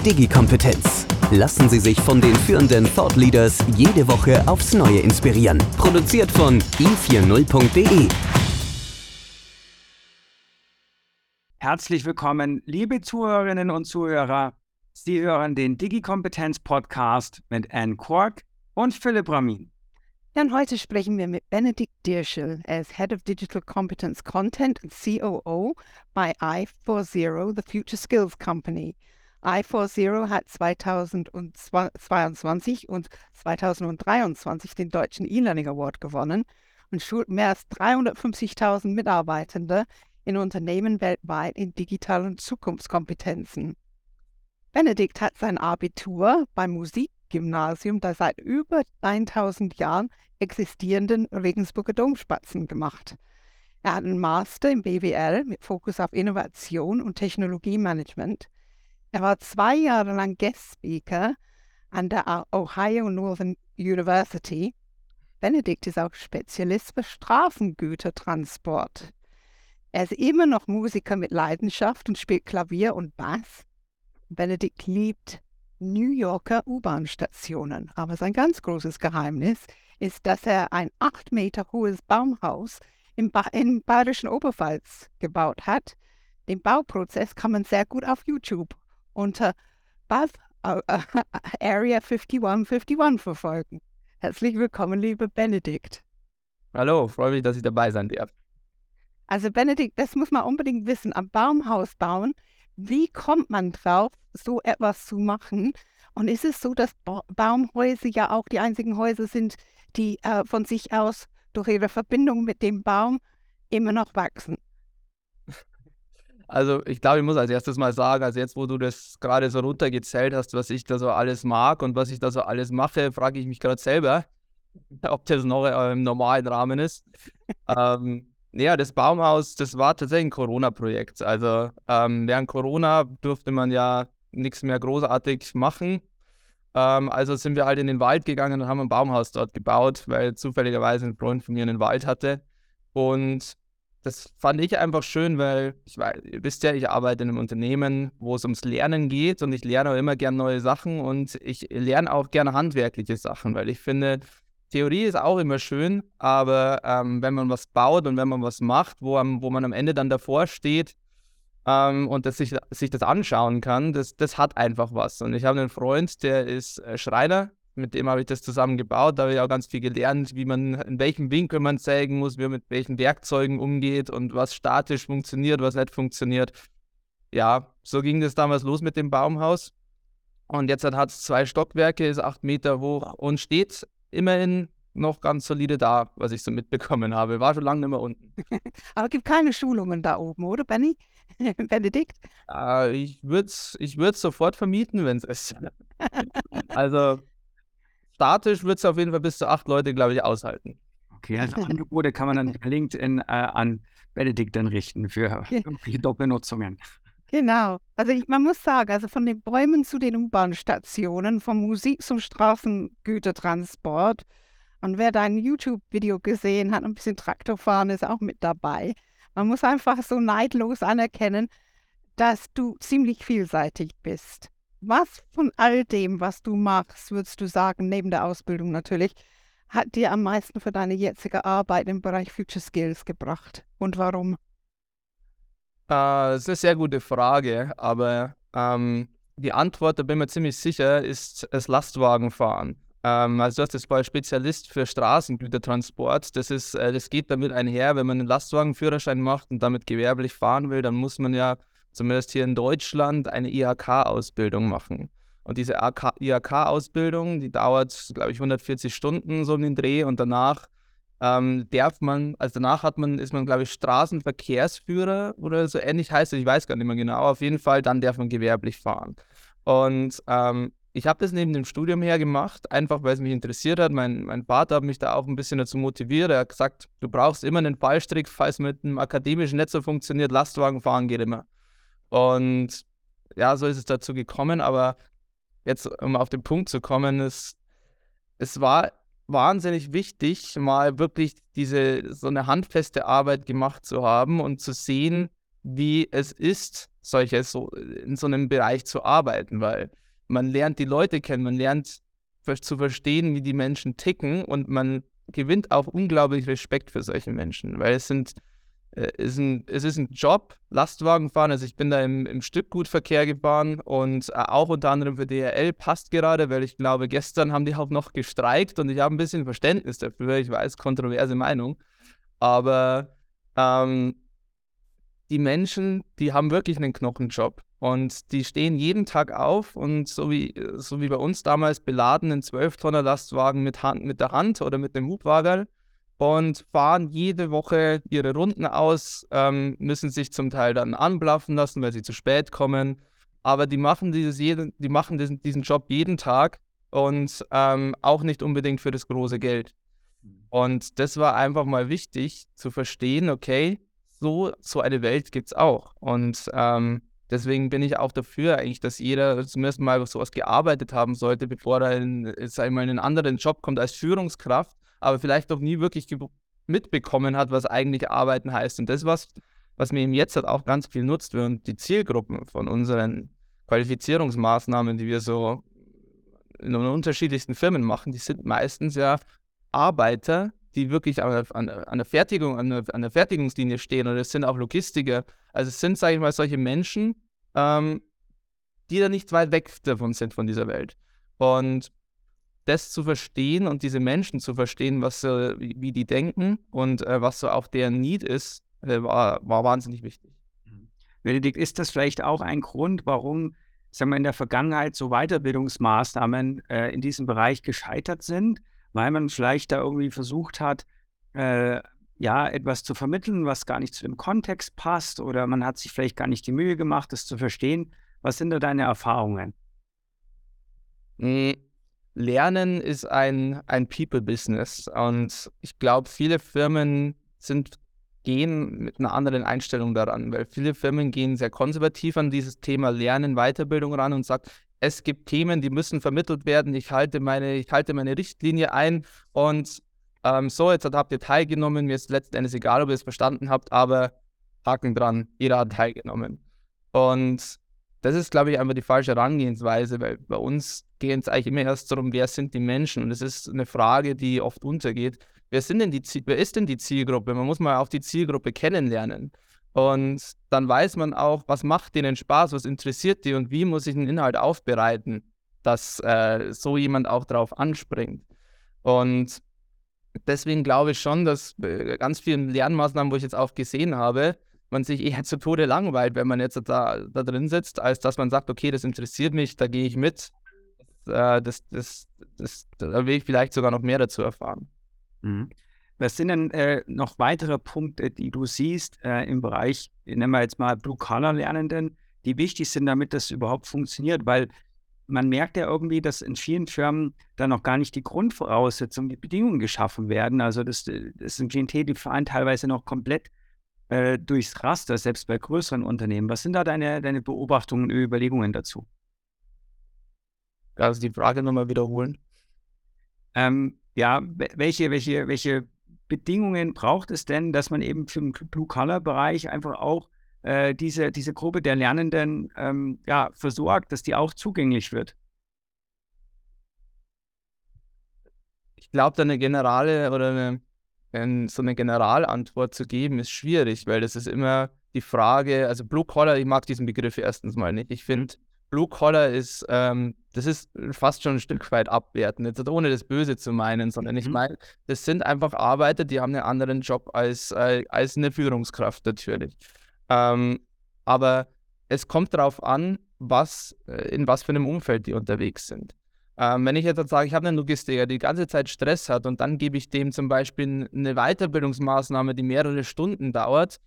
Digi-Kompetenz. Lassen Sie sich von den führenden Thought Leaders jede Woche aufs Neue inspirieren. Produziert von i40.de. Herzlich willkommen, liebe Zuhörerinnen und Zuhörer. Sie hören den Digi-Kompetenz-Podcast mit Anne Quark und Philipp Ramin. Ja, und heute sprechen wir mit Benedikt Dirschel. Er ist Head of Digital Competence Content und COO bei i40, the Future Skills Company. I40 hat 2022 und 2023 den Deutschen E-Learning Award gewonnen und schult mehr als 350.000 Mitarbeitende in Unternehmen weltweit in digitalen Zukunftskompetenzen. Benedikt hat sein Abitur beim Musikgymnasium der seit über 1000 Jahren existierenden Regensburger Domspatzen gemacht. Er hat einen Master im BWL mit Fokus auf Innovation und Technologiemanagement. Er war zwei Jahre lang Guest Speaker an der Ohio Northern University. Benedikt ist auch Spezialist für Straßengütertransport. Er ist immer noch Musiker mit Leidenschaft und spielt Klavier und Bass. Benedikt liebt New Yorker U-Bahn-Stationen, aber sein ganz großes Geheimnis ist, dass er ein acht Meter hohes Baumhaus im, ba im Bayerischen Oberpfalz gebaut hat. Den Bauprozess kann man sehr gut auf YouTube unter Bath uh, Area 5151 verfolgen. Herzlich willkommen, lieber Benedikt. Hallo, freue mich, dass ich dabei sein darf. Also Benedikt, das muss man unbedingt wissen. Am Baumhaus bauen, wie kommt man drauf, so etwas zu machen? Und ist es so, dass ba Baumhäuser ja auch die einzigen Häuser sind, die äh, von sich aus durch ihre Verbindung mit dem Baum immer noch wachsen? Also ich glaube, ich muss als erstes mal sagen, also jetzt, wo du das gerade so runtergezählt hast, was ich da so alles mag und was ich da so alles mache, frage ich mich gerade selber, ob das noch äh, im normalen Rahmen ist. ähm, ja, das Baumhaus, das war tatsächlich ein Corona-Projekt. Also ähm, während Corona durfte man ja nichts mehr großartig machen. Ähm, also sind wir halt in den Wald gegangen und haben ein Baumhaus dort gebaut, weil zufälligerweise ein Freund von mir einen Wald hatte. Und das fand ich einfach schön, weil ich weiß, ihr wisst ja, ich arbeite in einem Unternehmen, wo es ums Lernen geht und ich lerne auch immer gerne neue Sachen und ich lerne auch gerne handwerkliche Sachen, weil ich finde, Theorie ist auch immer schön, aber ähm, wenn man was baut und wenn man was macht, wo, wo man am Ende dann davor steht ähm, und das sich, sich das anschauen kann, das, das hat einfach was. Und ich habe einen Freund, der ist äh, Schreiner, mit dem habe ich das zusammen gebaut. Da habe ich auch ganz viel gelernt, wie man, in welchem Winkel man sägen muss, wie man mit welchen Werkzeugen umgeht und was statisch funktioniert, was nicht funktioniert. Ja, so ging das damals los mit dem Baumhaus. Und jetzt hat es zwei Stockwerke, ist acht Meter hoch und steht immerhin noch ganz solide da, was ich so mitbekommen habe. War schon lange nicht mehr unten. Aber es gibt keine Schulungen da oben, oder, Benny? Benedikt? Äh, ich würde es ich sofort vermieten, wenn es ist. also statisch wird es auf jeden Fall bis zu acht Leute, glaube ich, aushalten. Okay, also Angebote kann man dann LinkedIn äh, an Benedikt dann richten für irgendwelche Doppelnutzungen. Genau. Also ich, man muss sagen, also von den Bäumen zu den U-Bahn-Stationen, von Musik zum Straßengütertransport. Und wer dein YouTube-Video gesehen hat, ein bisschen Traktorfahren ist auch mit dabei. Man muss einfach so neidlos anerkennen, dass du ziemlich vielseitig bist. Was von all dem, was du machst, würdest du sagen, neben der Ausbildung natürlich, hat dir am meisten für deine jetzige Arbeit im Bereich Future Skills gebracht? Und warum? Äh, das ist eine sehr gute Frage, aber ähm, die Antwort, da bin ich mir ziemlich sicher, ist das Lastwagenfahren. Ähm, also du hast das vorher Spezialist für Straßengütertransport. Das, ist, äh, das geht damit einher, wenn man einen Lastwagenführerschein macht und damit gewerblich fahren will, dann muss man ja zumindest hier in Deutschland eine IHK-Ausbildung machen. Und diese IHK-Ausbildung, die dauert, glaube ich, 140 Stunden so in den Dreh und danach ähm, darf man, also danach hat man, ist man, glaube ich, Straßenverkehrsführer oder so ähnlich heißt es, ich weiß gar nicht mehr genau. Auf jeden Fall, dann darf man gewerblich fahren. Und ähm, ich habe das neben dem Studium her gemacht, einfach weil es mich interessiert hat. Mein, mein Vater hat mich da auch ein bisschen dazu motiviert. Er hat gesagt, du brauchst immer einen Fallstrick, falls mit einem akademischen Netz so funktioniert, Lastwagen fahren geht immer. Und ja, so ist es dazu gekommen. Aber jetzt, um auf den Punkt zu kommen, es, es war wahnsinnig wichtig, mal wirklich diese so eine handfeste Arbeit gemacht zu haben und zu sehen, wie es ist, solche so in so einem Bereich zu arbeiten, weil man lernt die Leute kennen, man lernt zu verstehen, wie die Menschen ticken und man gewinnt auch unglaublich Respekt für solche Menschen, weil es sind ist ein, es ist ein Job, Lastwagen fahren. Also ich bin da im, im Stückgutverkehr gefahren und äh, auch unter anderem für DRL passt gerade, weil ich glaube, gestern haben die auch noch gestreikt und ich habe ein bisschen Verständnis dafür. Ich weiß, kontroverse Meinung. Aber ähm, die Menschen, die haben wirklich einen Knochenjob. Und die stehen jeden Tag auf und so wie, so wie bei uns damals beladen in 12-Tonner Lastwagen mit, Hand, mit der Hand oder mit dem Hubwagen und fahren jede Woche ihre Runden aus, ähm, müssen sich zum Teil dann anblaffen lassen, weil sie zu spät kommen. Aber die machen, dieses jeden, die machen diesen, diesen Job jeden Tag und ähm, auch nicht unbedingt für das große Geld. Mhm. Und das war einfach mal wichtig zu verstehen, okay, so, so eine Welt gibt es auch. Und ähm, deswegen bin ich auch dafür eigentlich, dass jeder zumindest mal sowas gearbeitet haben sollte, bevor er in, mal, in einen anderen Job kommt als Führungskraft, aber vielleicht noch nie wirklich mitbekommen hat, was eigentlich Arbeiten heißt. Und das, was, was mir eben jetzt halt auch ganz viel nutzt, und die Zielgruppen von unseren Qualifizierungsmaßnahmen, die wir so in unterschiedlichsten Firmen machen, die sind meistens ja Arbeiter, die wirklich an, an, an der Fertigung, an der, an der, Fertigungslinie stehen oder es sind auch Logistiker. Also es sind, sage ich mal, solche Menschen, ähm, die da nicht weit weg davon sind von dieser Welt. Und das zu verstehen und diese Menschen zu verstehen, was äh, wie, die denken und äh, was so auch deren Need ist, äh, war, war wahnsinnig wichtig. Mhm. Benedikt, ist das vielleicht auch ein Grund, warum sagen wir, in der Vergangenheit so Weiterbildungsmaßnahmen äh, in diesem Bereich gescheitert sind? weil man vielleicht da irgendwie versucht hat, äh, ja, etwas zu vermitteln, was gar nicht zu dem Kontext passt oder man hat sich vielleicht gar nicht die Mühe gemacht, das zu verstehen. Was sind da deine Erfahrungen? Hm, Lernen ist ein, ein People-Business und ich glaube, viele Firmen sind, gehen mit einer anderen Einstellung daran, weil viele Firmen gehen sehr konservativ an dieses Thema Lernen, Weiterbildung ran und sagen, es gibt Themen, die müssen vermittelt werden. Ich halte meine, ich halte meine Richtlinie ein und ähm, so, jetzt habt ihr teilgenommen. Mir ist letzten Endes egal, ob ihr es verstanden habt, aber Haken dran, jeder hat teilgenommen. Und das ist, glaube ich, einfach die falsche Herangehensweise, weil bei uns geht es eigentlich immer erst darum, wer sind die Menschen. Und es ist eine Frage, die oft untergeht. Wer, sind denn die, wer ist denn die Zielgruppe? Man muss mal auch die Zielgruppe kennenlernen. Und dann weiß man auch, was macht denen Spaß, was interessiert die und wie muss ich den Inhalt aufbereiten, dass äh, so jemand auch darauf anspringt. Und deswegen glaube ich schon, dass äh, ganz vielen Lernmaßnahmen, wo ich jetzt auch gesehen habe, man sich eher zu Tode langweilt, wenn man jetzt da, da drin sitzt, als dass man sagt, okay, das interessiert mich, da gehe ich mit. Äh, das, das, das, da will ich vielleicht sogar noch mehr dazu erfahren. Mhm. Was sind denn äh, noch weitere Punkte, die du siehst äh, im Bereich, nennen wir jetzt mal Blue-Collar-Lernenden, die wichtig sind, damit das überhaupt funktioniert? Weil man merkt ja irgendwie, dass in vielen Firmen da noch gar nicht die Grundvoraussetzungen, die Bedingungen geschaffen werden. Also das, das ist ein Klientel, die fahren teilweise noch komplett äh, durchs Raster, selbst bei größeren Unternehmen. Was sind da deine, deine Beobachtungen und Überlegungen dazu? Also die Frage nochmal wiederholen. Ähm, ja, welche, welche, welche Bedingungen braucht es denn, dass man eben für den Blue-Color-Bereich einfach auch äh, diese, diese Gruppe der Lernenden ähm, ja, versorgt, dass die auch zugänglich wird? Ich glaube, da eine generale oder eine, eine, so eine Generalantwort zu geben, ist schwierig, weil das ist immer die Frage, also Blue Collar, ich mag diesen Begriff erstens mal nicht. Ich finde, Blue Collar ist, ähm, das ist fast schon ein Stück weit abwertend, jetzt ohne das Böse zu meinen, sondern ich mhm. meine, das sind einfach Arbeiter, die haben einen anderen Job als, äh, als eine Führungskraft natürlich. Ähm, aber es kommt darauf an, was, äh, in was für einem Umfeld die unterwegs sind. Ähm, wenn ich jetzt sage, ich habe einen Logistiker, der die ganze Zeit Stress hat und dann gebe ich dem zum Beispiel eine Weiterbildungsmaßnahme, die mehrere Stunden dauert,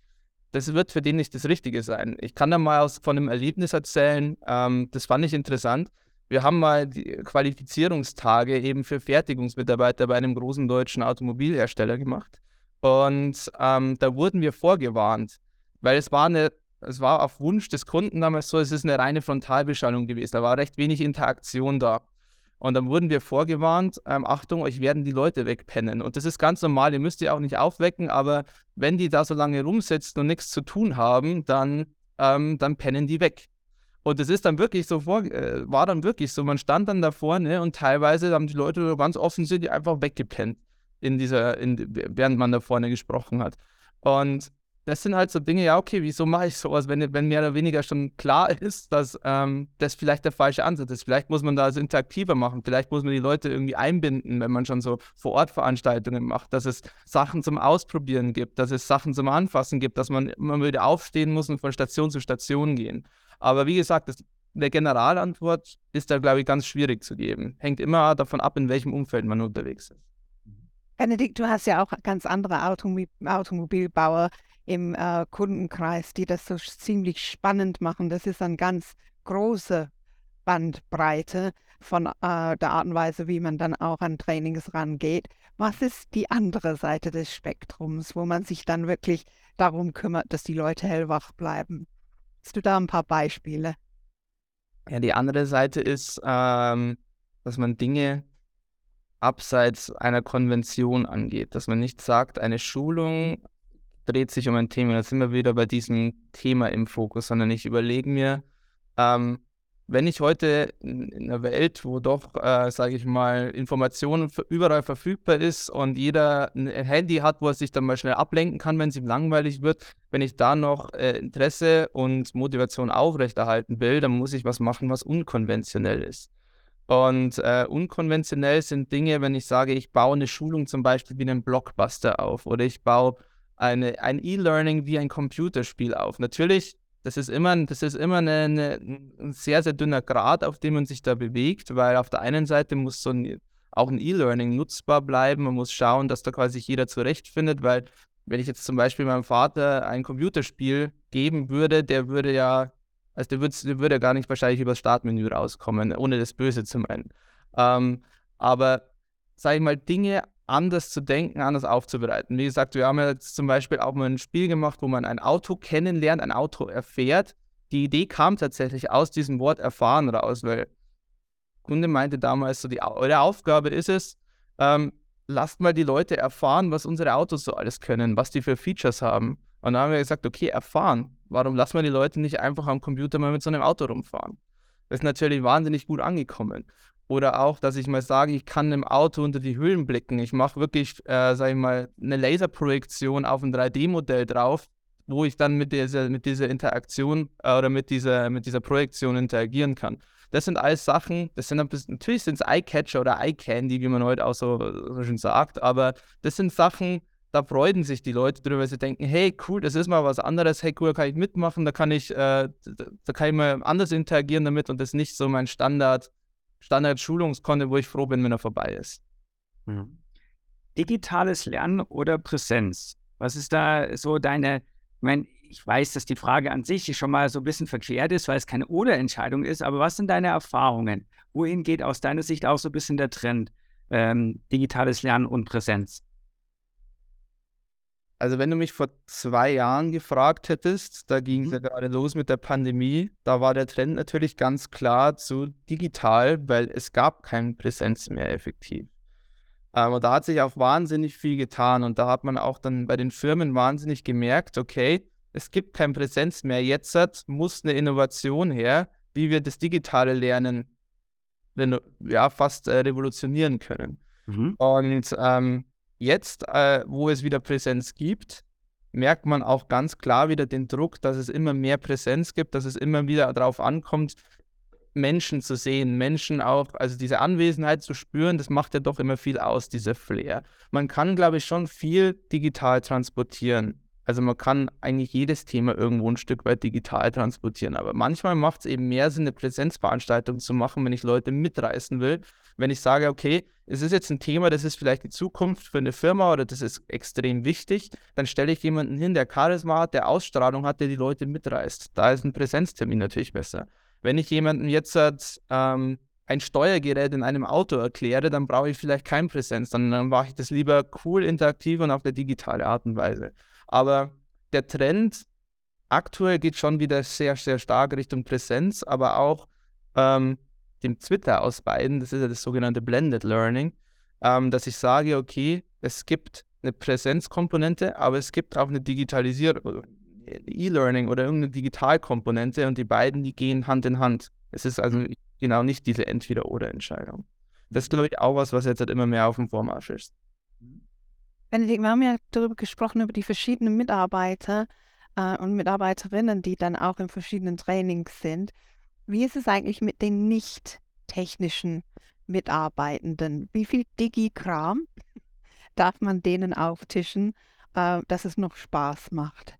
das wird für den nicht das Richtige sein. Ich kann da mal aus, von einem Erlebnis erzählen, ähm, das fand ich interessant. Wir haben mal die Qualifizierungstage eben für Fertigungsmitarbeiter bei einem großen deutschen Automobilhersteller gemacht. Und ähm, da wurden wir vorgewarnt, weil es war eine, es war auf Wunsch des Kunden damals so, es ist eine reine Frontalbeschallung gewesen. Da war recht wenig Interaktion da. Und dann wurden wir vorgewarnt, ähm, Achtung, euch werden die Leute wegpennen. Und das ist ganz normal, ihr müsst die auch nicht aufwecken, aber wenn die da so lange rumsitzen und nichts zu tun haben, dann, ähm, dann pennen die weg. Und es ist dann wirklich so vor, äh, war dann wirklich so, man stand dann da vorne und teilweise haben die Leute ganz offensichtlich einfach weggepennt, in dieser, in, während man da vorne gesprochen hat. Und das sind halt so Dinge, ja, okay, wieso mache ich sowas, wenn, wenn mehr oder weniger schon klar ist, dass ähm, das vielleicht der falsche Ansatz ist. Vielleicht muss man da also interaktiver machen, vielleicht muss man die Leute irgendwie einbinden, wenn man schon so Vor-Ort-Veranstaltungen macht, dass es Sachen zum Ausprobieren gibt, dass es Sachen zum Anfassen gibt, dass man immer wieder aufstehen muss und von Station zu Station gehen. Aber wie gesagt, das, eine Generalantwort ist da, glaube ich, ganz schwierig zu geben. Hängt immer davon ab, in welchem Umfeld man unterwegs ist. Benedikt, du hast ja auch ganz andere Automobil Automobilbauer im äh, Kundenkreis, die das so ziemlich spannend machen. Das ist eine ganz große Bandbreite von äh, der Art und Weise, wie man dann auch an Trainings rangeht. Was ist die andere Seite des Spektrums, wo man sich dann wirklich darum kümmert, dass die Leute hellwach bleiben? Hast du da ein paar Beispiele? Ja, die andere Seite ist, ähm, dass man Dinge abseits einer Konvention angeht, dass man nicht sagt, eine Schulung dreht sich um ein Thema. Da sind wir wieder bei diesem Thema im Fokus, sondern ich überlege mir, ähm, wenn ich heute in einer Welt, wo doch, äh, sage ich mal, Informationen überall verfügbar ist und jeder ein Handy hat, wo er sich dann mal schnell ablenken kann, wenn es ihm langweilig wird, wenn ich da noch äh, Interesse und Motivation aufrechterhalten will, dann muss ich was machen, was unkonventionell ist. Und äh, unkonventionell sind Dinge, wenn ich sage, ich baue eine Schulung zum Beispiel wie einen Blockbuster auf oder ich baue eine, ein E-Learning wie ein Computerspiel auf. Natürlich, das ist immer, das ist immer eine, eine, ein sehr, sehr dünner Grad, auf dem man sich da bewegt, weil auf der einen Seite muss so ein, auch ein E-Learning nutzbar bleiben. Man muss schauen, dass da quasi jeder zurechtfindet, weil wenn ich jetzt zum Beispiel meinem Vater ein Computerspiel geben würde, der würde ja, also der würde, der würde gar nicht wahrscheinlich über das Startmenü rauskommen, ohne das Böse zu meinen. Ähm, aber sage ich mal, Dinge anders zu denken, anders aufzubereiten. Wie gesagt, wir haben jetzt zum Beispiel auch mal ein Spiel gemacht, wo man ein Auto kennenlernt, ein Auto erfährt. Die Idee kam tatsächlich aus diesem Wort erfahren raus, weil Kunde meinte damals so, die, eure Aufgabe ist es, ähm, lasst mal die Leute erfahren, was unsere Autos so alles können, was die für Features haben. Und dann haben wir gesagt, okay, erfahren. Warum lassen wir die Leute nicht einfach am Computer mal mit so einem Auto rumfahren? Das ist natürlich wahnsinnig gut angekommen. Oder auch, dass ich mal sage, ich kann im Auto unter die Hüllen blicken. Ich mache wirklich, äh, sage ich mal, eine Laserprojektion auf ein 3D-Modell drauf, wo ich dann mit dieser, mit dieser Interaktion äh, oder mit dieser, mit dieser Projektion interagieren kann. Das sind alles Sachen, das sind natürlich sind es Eye-Catcher oder Eye-Candy, wie man heute auch so, so schön sagt, aber das sind Sachen, da freuen sich die Leute drüber, weil sie denken, hey, cool, das ist mal was anderes, hey, cool, da kann ich mitmachen, da kann ich, äh, da kann ich mal anders interagieren damit und das ist nicht so mein Standard, Standard-Schulungskonto, wo ich froh bin, wenn er vorbei ist. Mhm. Digitales Lernen oder Präsenz? Was ist da so deine, ich meine, ich weiß, dass die Frage an sich schon mal so ein bisschen verkehrt ist, weil es keine Oder-Entscheidung ist, aber was sind deine Erfahrungen? Wohin geht aus deiner Sicht auch so ein bisschen der Trend? Ähm, digitales Lernen und Präsenz? Also wenn du mich vor zwei Jahren gefragt hättest, da ging es mhm. ja gerade los mit der Pandemie, da war der Trend natürlich ganz klar zu digital, weil es gab keine Präsenz mehr effektiv. Und da hat sich auch wahnsinnig viel getan und da hat man auch dann bei den Firmen wahnsinnig gemerkt, okay, es gibt keine Präsenz mehr, jetzt muss eine Innovation her, wie wir das digitale Lernen ja, fast äh, revolutionieren können. Mhm. Und ähm, Jetzt, äh, wo es wieder Präsenz gibt, merkt man auch ganz klar wieder den Druck, dass es immer mehr Präsenz gibt, dass es immer wieder darauf ankommt, Menschen zu sehen, Menschen auch, also diese Anwesenheit zu spüren, das macht ja doch immer viel aus, dieser Flair. Man kann, glaube ich, schon viel digital transportieren. Also man kann eigentlich jedes Thema irgendwo ein Stück weit digital transportieren, aber manchmal macht es eben mehr Sinn, eine Präsenzveranstaltung zu machen, wenn ich Leute mitreißen will. Wenn ich sage, okay, es ist jetzt ein Thema, das ist vielleicht die Zukunft für eine Firma oder das ist extrem wichtig, dann stelle ich jemanden hin, der Charisma hat, der Ausstrahlung hat, der die Leute mitreißt. Da ist ein Präsenztermin natürlich besser. Wenn ich jemanden jetzt ähm, ein Steuergerät in einem Auto erkläre, dann brauche ich vielleicht kein Präsenz, dann, dann mache ich das lieber cool, interaktiv und auf der digitale Art und Weise. Aber der Trend aktuell geht schon wieder sehr, sehr stark Richtung Präsenz, aber auch ähm, dem Twitter aus beiden, das ist ja das sogenannte Blended Learning, ähm, dass ich sage, okay, es gibt eine Präsenzkomponente, aber es gibt auch eine Digitalisierung, E-Learning oder irgendeine Digitalkomponente und die beiden, die gehen Hand in Hand. Es ist also genau nicht diese Entweder-Oder-Entscheidung. Das ist, glaube ich, auch was, was jetzt halt immer mehr auf dem Vormarsch ist. Benedikt, wir haben ja darüber gesprochen, über die verschiedenen Mitarbeiter äh, und Mitarbeiterinnen, die dann auch in verschiedenen Trainings sind. Wie ist es eigentlich mit den nicht technischen Mitarbeitenden? Wie viel Digi-Kram darf man denen auftischen, äh, dass es noch Spaß macht?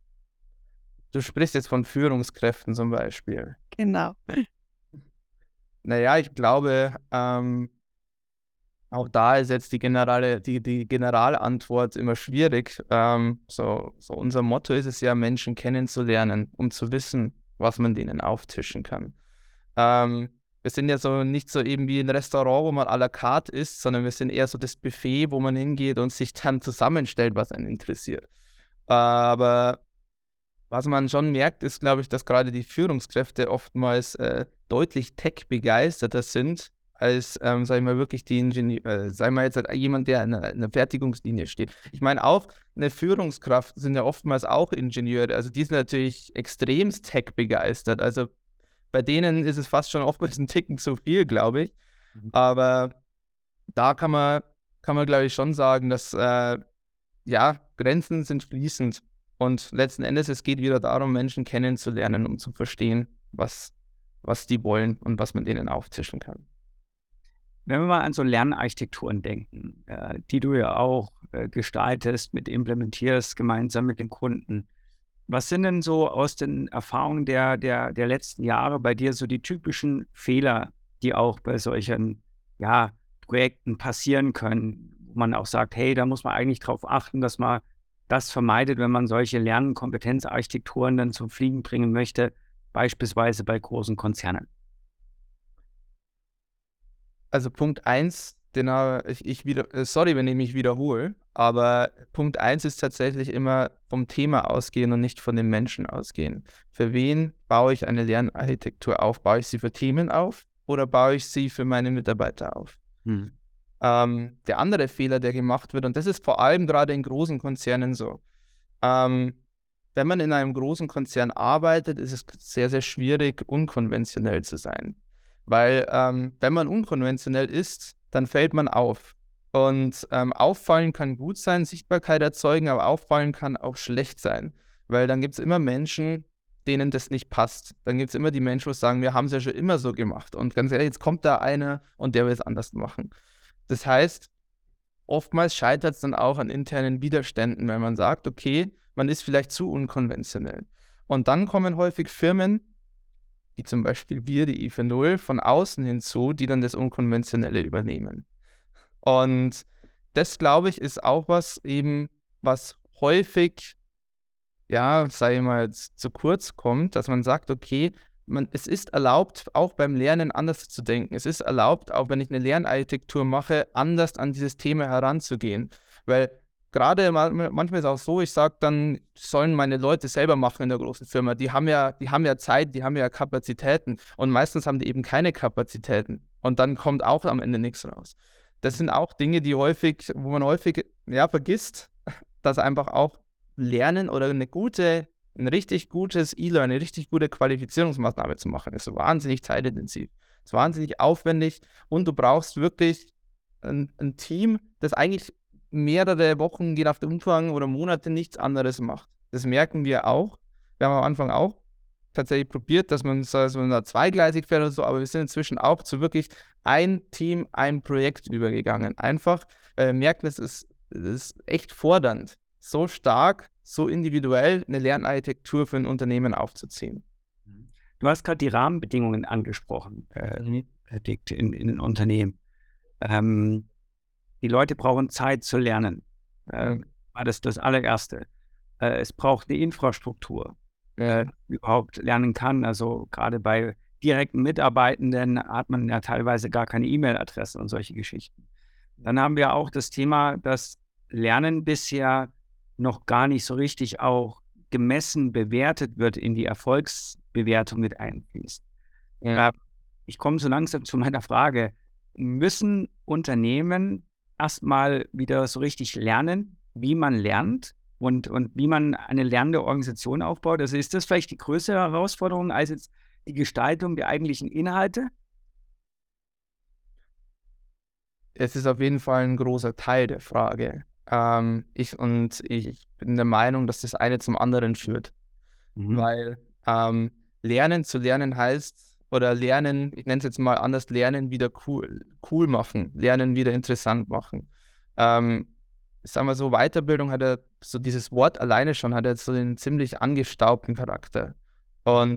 Du sprichst jetzt von Führungskräften zum Beispiel. Genau. Naja, ich glaube, ähm, auch da ist jetzt die generale, die, die Generalantwort immer schwierig. Ähm, so, so unser Motto ist es ja, Menschen kennenzulernen, um zu wissen, was man denen auftischen kann. Ähm, wir sind ja so nicht so eben wie ein Restaurant, wo man à la carte isst, sondern wir sind eher so das Buffet, wo man hingeht und sich dann zusammenstellt, was einen interessiert. Aber was man schon merkt, ist, glaube ich, dass gerade die Führungskräfte oftmals äh, deutlich tech-begeisterter sind als, ähm, sag ich mal, wirklich die Ingenieur, äh, sei mal jetzt halt jemand, der in einer, Fertigungslinie steht. Ich meine auch, eine Führungskraft sind ja oftmals auch Ingenieure, also die sind natürlich extremst tech-begeistert. Also bei denen ist es fast schon oftmals ein Ticken zu viel, glaube ich. Mhm. Aber da kann man, kann man, glaube ich, schon sagen, dass äh, ja, Grenzen sind fließend. Und letzten Endes, es geht wieder darum, Menschen kennenzulernen, um zu verstehen, was, was die wollen und was man denen auftischen kann. Wenn wir mal an so Lernarchitekturen denken, äh, die du ja auch äh, gestaltest, mit implementierst, gemeinsam mit den Kunden. Was sind denn so aus den Erfahrungen der, der, der letzten Jahre bei dir so die typischen Fehler, die auch bei solchen ja, Projekten passieren können, wo man auch sagt, hey, da muss man eigentlich darauf achten, dass man das vermeidet, wenn man solche Lernkompetenzarchitekturen dann zum Fliegen bringen möchte, beispielsweise bei großen Konzernen? Also Punkt 1, den ich, ich wieder, äh, sorry, wenn ich mich wiederhole, aber Punkt 1 ist tatsächlich immer vom Thema ausgehen und nicht von den Menschen ausgehen. Für wen baue ich eine Lernarchitektur auf? Baue ich sie für Themen auf oder baue ich sie für meine Mitarbeiter auf? Hm. Ähm, der andere Fehler, der gemacht wird, und das ist vor allem gerade in großen Konzernen so, ähm, wenn man in einem großen Konzern arbeitet, ist es sehr, sehr schwierig, unkonventionell zu sein. Weil ähm, wenn man unkonventionell ist, dann fällt man auf. Und ähm, auffallen kann gut sein, Sichtbarkeit erzeugen, aber auffallen kann auch schlecht sein. Weil dann gibt es immer Menschen, denen das nicht passt. Dann gibt es immer die Menschen, die sagen, wir haben es ja schon immer so gemacht. Und ganz ehrlich, jetzt kommt da einer und der will es anders machen. Das heißt, oftmals scheitert es dann auch an internen Widerständen, wenn man sagt, okay, man ist vielleicht zu unkonventionell. Und dann kommen häufig Firmen, wie zum Beispiel wir, die IFE0, von außen hinzu, die dann das Unkonventionelle übernehmen. Und das, glaube ich, ist auch was eben, was häufig, ja, sage ich mal, zu kurz kommt, dass man sagt, okay, man, es ist erlaubt, auch beim Lernen anders zu denken. Es ist erlaubt, auch wenn ich eine Lernarchitektur mache, anders an dieses Thema heranzugehen. Weil gerade manchmal ist es auch so, ich sage dann, sollen meine Leute selber machen in der großen Firma. Die haben ja, die haben ja Zeit, die haben ja Kapazitäten. Und meistens haben die eben keine Kapazitäten. Und dann kommt auch am Ende nichts raus. Das sind auch Dinge, die häufig, wo man häufig ja, vergisst, dass einfach auch Lernen oder eine gute ein richtig gutes E-Learning, eine richtig gute Qualifizierungsmaßnahme zu machen, ist wahnsinnig zeitintensiv, ist wahnsinnig aufwendig und du brauchst wirklich ein, ein Team, das eigentlich mehrere Wochen, je nach dem Umfang oder Monate nichts anderes macht. Das merken wir auch. Wir haben am Anfang auch tatsächlich probiert, dass man so also zweigleisig fährt oder so, aber wir sind inzwischen auch zu wirklich ein Team, ein Projekt übergegangen. Einfach, weil wir merken, es ist, ist echt fordernd, so stark so individuell eine Lernarchitektur für ein Unternehmen aufzuziehen. Mhm. Du hast gerade die Rahmenbedingungen angesprochen, äh, mhm. in, in den Unternehmen. Ähm, die Leute brauchen Zeit zu lernen. Äh, war das das allererste. Äh, es braucht eine Infrastruktur, äh, überhaupt lernen kann. Also gerade bei direkten Mitarbeitenden hat man ja teilweise gar keine E-Mail-Adresse und solche Geschichten. Dann haben wir auch das Thema, dass Lernen bisher noch gar nicht so richtig auch gemessen bewertet wird, in die Erfolgsbewertung mit einfließt. Ja. Ich komme so langsam zu meiner Frage. Müssen Unternehmen erstmal wieder so richtig lernen, wie man lernt und, und wie man eine lernende Organisation aufbaut? Also ist das vielleicht die größere Herausforderung als jetzt die Gestaltung der eigentlichen Inhalte? Es ist auf jeden Fall ein großer Teil der Frage. Ähm, ich, und ich bin der Meinung, dass das eine zum anderen führt. Mhm. Weil ähm, Lernen zu lernen heißt, oder Lernen, ich nenne es jetzt mal anders, Lernen wieder cool, cool machen, Lernen wieder interessant machen. Ähm, sagen wir so, Weiterbildung hat ja so dieses Wort alleine schon, hat ja so einen ziemlich angestaubten Charakter. Und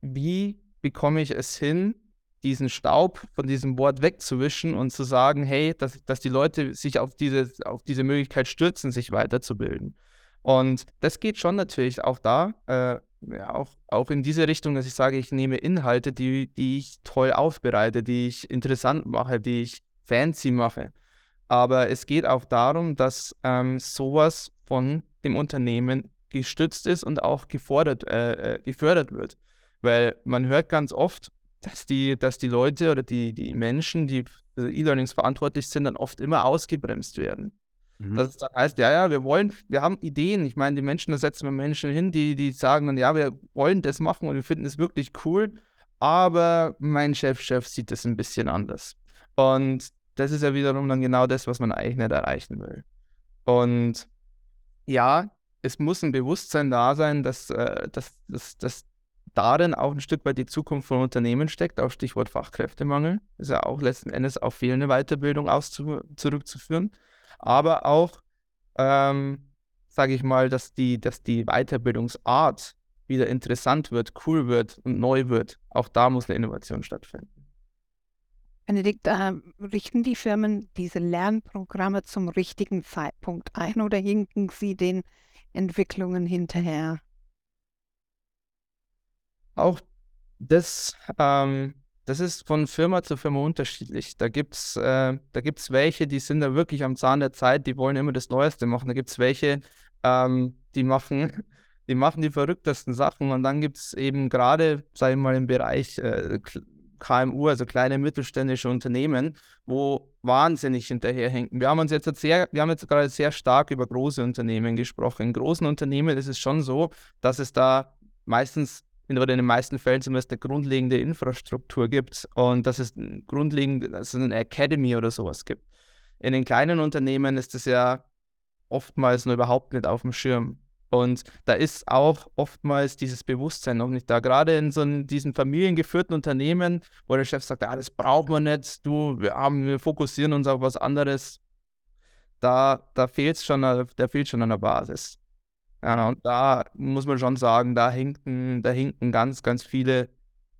wie bekomme ich es hin, diesen Staub von diesem Wort wegzuwischen und zu sagen, hey, dass, dass die Leute sich auf diese, auf diese Möglichkeit stürzen, sich weiterzubilden. Und das geht schon natürlich auch da, äh, ja, auch, auch in diese Richtung, dass ich sage, ich nehme Inhalte, die, die ich toll aufbereite, die ich interessant mache, die ich fancy mache. Aber es geht auch darum, dass ähm, sowas von dem Unternehmen gestützt ist und auch gefordert, äh, äh gefördert wird. Weil man hört ganz oft, dass die, dass die Leute oder die, die Menschen, die für E-Learnings verantwortlich sind, dann oft immer ausgebremst werden. Mhm. Dass es dann heißt, ja, ja, wir wollen, wir haben Ideen. Ich meine, die Menschen, da setzen wir Menschen hin, die, die sagen dann, ja, wir wollen das machen und wir finden es wirklich cool, aber mein Chef-Chef sieht das ein bisschen anders. Und das ist ja wiederum dann genau das, was man eigentlich nicht erreichen will. Und ja, es muss ein Bewusstsein da sein, dass, äh, dass, dass, dass darin auch ein Stück weit die Zukunft von Unternehmen steckt, auf Stichwort Fachkräftemangel. Ist ja auch letzten Endes auf fehlende Weiterbildung zurückzuführen. Aber auch, ähm, sage ich mal, dass die, dass die Weiterbildungsart wieder interessant wird, cool wird und neu wird. Auch da muss eine Innovation stattfinden. Benedikt, äh, richten die Firmen diese Lernprogramme zum richtigen Zeitpunkt ein oder hinken sie den Entwicklungen hinterher? Auch das, ähm, das ist von Firma zu Firma unterschiedlich. Da gibt es äh, welche, die sind da wirklich am Zahn der Zeit, die wollen immer das Neueste machen. Da gibt es welche, ähm, die machen die machen die verrücktesten Sachen und dann gibt es eben gerade, sage ich mal, im Bereich äh, KMU, also kleine mittelständische Unternehmen, wo wahnsinnig hinterherhinken. Wir haben uns jetzt sehr, wir haben jetzt gerade sehr stark über große Unternehmen gesprochen. In großen Unternehmen ist es schon so, dass es da meistens oder in den meisten Fällen zumindest eine grundlegende Infrastruktur gibt und dass es grundlegend dass es eine Academy oder sowas gibt. In den kleinen Unternehmen ist das ja oftmals nur überhaupt nicht auf dem Schirm. Und da ist auch oftmals dieses Bewusstsein noch nicht da. Gerade in so diesen familiengeführten Unternehmen, wo der Chef sagt, ah, das brauchen wir nicht, du, wir haben, wir fokussieren uns auf was anderes. Da, da fehlt schon, da fehlt schon an der Basis. Ja, und da muss man schon sagen, da hinken, da hinken ganz, ganz viele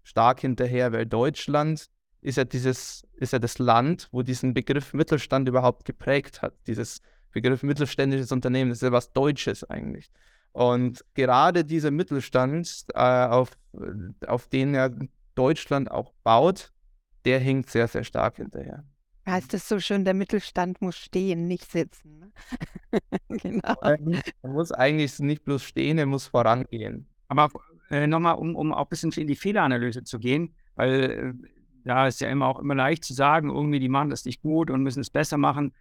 stark hinterher, weil Deutschland ist ja dieses, ist ja das Land, wo diesen Begriff Mittelstand überhaupt geprägt hat. Dieses Begriff mittelständisches Unternehmen, das ist ja was Deutsches eigentlich. Und gerade dieser Mittelstand, äh, auf, auf den ja Deutschland auch baut, der hinkt sehr, sehr stark hinterher heißt es so schön, der Mittelstand muss stehen, nicht sitzen. Ne? genau. Er muss eigentlich nicht bloß stehen, er muss vorangehen. Aber äh, nochmal, um, um auch ein bisschen in die Fehleranalyse zu gehen, weil äh, da ist ja immer auch immer leicht zu sagen, irgendwie, die machen das nicht gut und müssen es besser machen.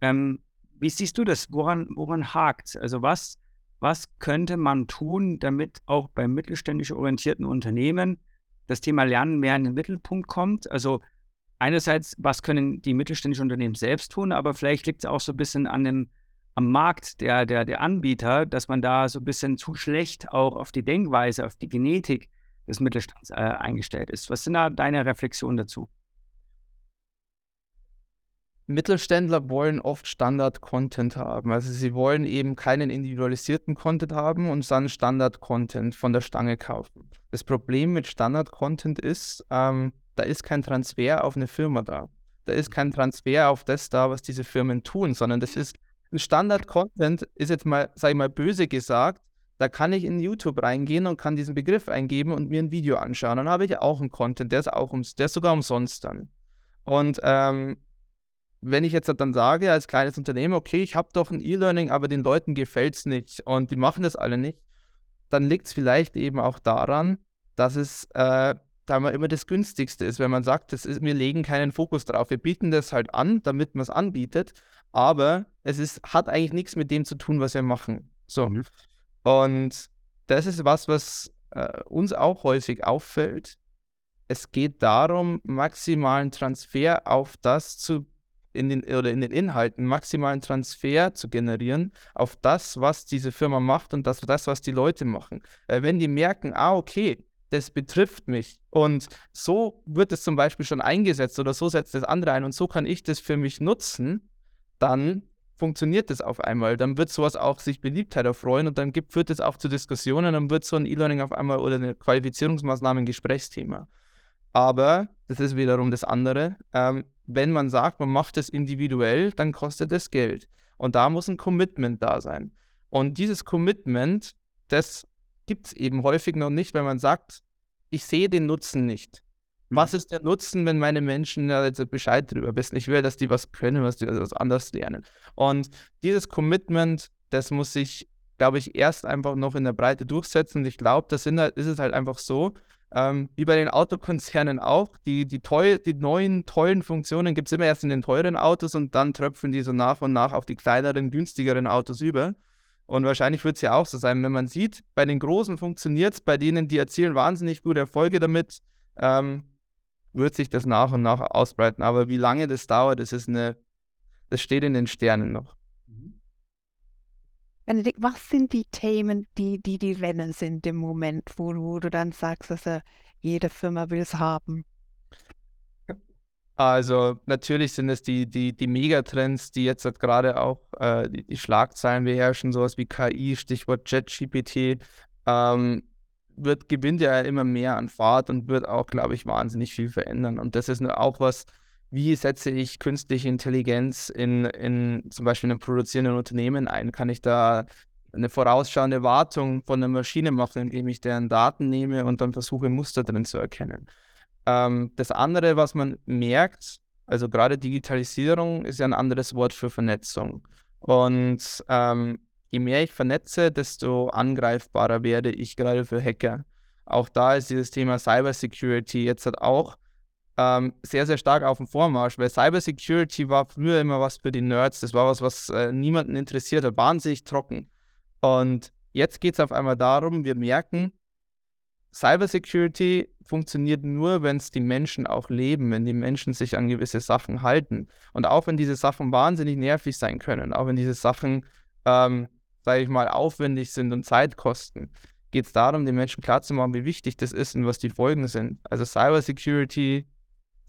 Ähm, wie siehst du das? Woran, woran hakt Also was, was könnte man tun, damit auch bei mittelständisch orientierten Unternehmen das Thema Lernen mehr in den Mittelpunkt kommt? Also einerseits, was können die mittelständischen Unternehmen selbst tun, aber vielleicht liegt es auch so ein bisschen an dem, am Markt der, der, der Anbieter, dass man da so ein bisschen zu schlecht auch auf die Denkweise, auf die Genetik des Mittelstands äh, eingestellt ist. Was sind da deine Reflexionen dazu? Mittelständler wollen oft Standard-Content haben. Also sie wollen eben keinen individualisierten Content haben und dann Standard-Content von der Stange kaufen. Das Problem mit Standard-Content ist, ähm, da ist kein Transfer auf eine Firma da. Da ist kein Transfer auf das da, was diese Firmen tun, sondern das ist ein Standard-Content, ist jetzt mal, sag ich mal, böse gesagt, Da kann ich in YouTube reingehen und kann diesen Begriff eingeben und mir ein Video anschauen. Dann habe ich auch einen Content, der ist auch ums, der ist sogar umsonst dann. Und ähm, wenn ich jetzt dann sage, als kleines Unternehmen, okay, ich habe doch ein E-Learning, aber den Leuten gefällt es nicht und die machen das alle nicht, dann liegt es vielleicht eben auch daran, dass es äh, da mal immer das günstigste ist, wenn man sagt, das ist, wir legen keinen Fokus drauf. Wir bieten das halt an, damit man es anbietet, aber es ist, hat eigentlich nichts mit dem zu tun, was wir machen. So. Mhm. Und das ist was, was äh, uns auch häufig auffällt. Es geht darum, maximalen Transfer auf das zu in den oder in den Inhalten maximalen Transfer zu generieren auf das, was diese Firma macht und das, das was die Leute machen. Weil wenn die merken, ah, okay, das betrifft mich. Und so wird es zum Beispiel schon eingesetzt oder so setzt das andere ein und so kann ich das für mich nutzen, dann funktioniert das auf einmal. Dann wird sowas auch sich Beliebtheit erfreuen und dann gibt, führt es auch zu Diskussionen, dann wird so ein E-Learning auf einmal oder eine Qualifizierungsmaßnahme ein Gesprächsthema. Aber, das ist wiederum das andere, ähm, wenn man sagt, man macht es individuell, dann kostet es Geld. Und da muss ein Commitment da sein. Und dieses Commitment, das gibt es eben häufig noch nicht, wenn man sagt, ich sehe den Nutzen nicht. Was mhm. ist der Nutzen, wenn meine Menschen da jetzt Bescheid drüber wissen? Ich will, dass die was können, was die was anders lernen. Und dieses Commitment, das muss sich, glaube ich, erst einfach noch in der Breite durchsetzen. Und ich glaube, das sind halt, ist es halt einfach so, ähm, wie bei den Autokonzernen auch, die, die, teuer, die neuen, tollen Funktionen gibt es immer erst in den teuren Autos und dann tröpfeln die so nach und nach auf die kleineren, günstigeren Autos über. Und wahrscheinlich wird es ja auch so sein, wenn man sieht, bei den Großen funktioniert es, bei denen, die erzielen wahnsinnig gute Erfolge damit, ähm, wird sich das nach und nach ausbreiten. Aber wie lange das dauert, das ist eine, das steht in den Sternen noch. Benedikt, was sind die Themen, die die, die Rennen sind im Moment, wo, wo du dann sagst, dass äh, jede Firma will es haben? Also natürlich sind es die, die, die Megatrends, die jetzt halt gerade auch äh, die, die, Schlagzeilen beherrschen, sowas wie KI, Stichwort JetGPT, ähm, wird, gewinnt ja immer mehr an Fahrt und wird auch, glaube ich, wahnsinnig viel verändern. Und das ist auch was, wie setze ich künstliche Intelligenz in, in zum Beispiel in einem produzierenden Unternehmen ein? Kann ich da eine vorausschauende Wartung von der Maschine machen, indem ich deren Daten nehme und dann versuche, Muster drin zu erkennen? Ähm, das andere, was man merkt, also gerade Digitalisierung ist ja ein anderes Wort für Vernetzung. Und ähm, je mehr ich vernetze, desto angreifbarer werde ich gerade für Hacker. Auch da ist dieses Thema Cybersecurity jetzt halt auch ähm, sehr, sehr stark auf dem Vormarsch, weil Cybersecurity war früher immer was für die Nerds. Das war was, was äh, niemanden interessiert hat, wahnsinnig trocken. Und jetzt geht es auf einmal darum, wir merken, Cybersecurity funktioniert nur, wenn es die Menschen auch leben, wenn die Menschen sich an gewisse Sachen halten. Und auch wenn diese Sachen wahnsinnig nervig sein können, auch wenn diese Sachen, ähm, sage ich mal, aufwendig sind und Zeit kosten, geht es darum, den Menschen klarzumachen, wie wichtig das ist und was die Folgen sind. Also Cybersecurity,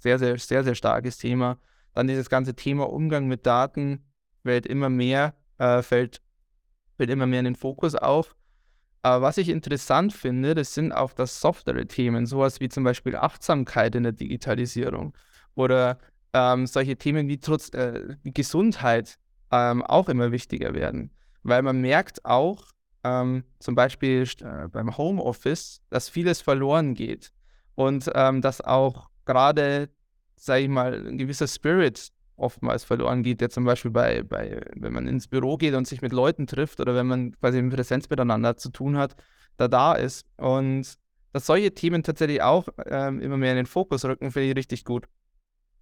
sehr, sehr, sehr, sehr starkes Thema. Dann dieses ganze Thema Umgang mit Daten fällt immer mehr, äh, fällt, fällt immer mehr in den Fokus auf. Aber was ich interessant finde, das sind auch das softere Themen, sowas wie zum Beispiel Achtsamkeit in der Digitalisierung oder ähm, solche Themen wie, trotz, äh, Gesundheit ähm, auch immer wichtiger werden. Weil man merkt auch, ähm, zum Beispiel äh, beim Homeoffice, dass vieles verloren geht und ähm, dass auch gerade, sage ich mal, ein gewisser Spirit oftmals verloren geht, der zum Beispiel bei, bei, wenn man ins Büro geht und sich mit Leuten trifft oder wenn man quasi in Präsenz miteinander zu tun hat, da da ist. Und dass solche Themen tatsächlich auch ähm, immer mehr in den Fokus rücken, finde ich richtig gut.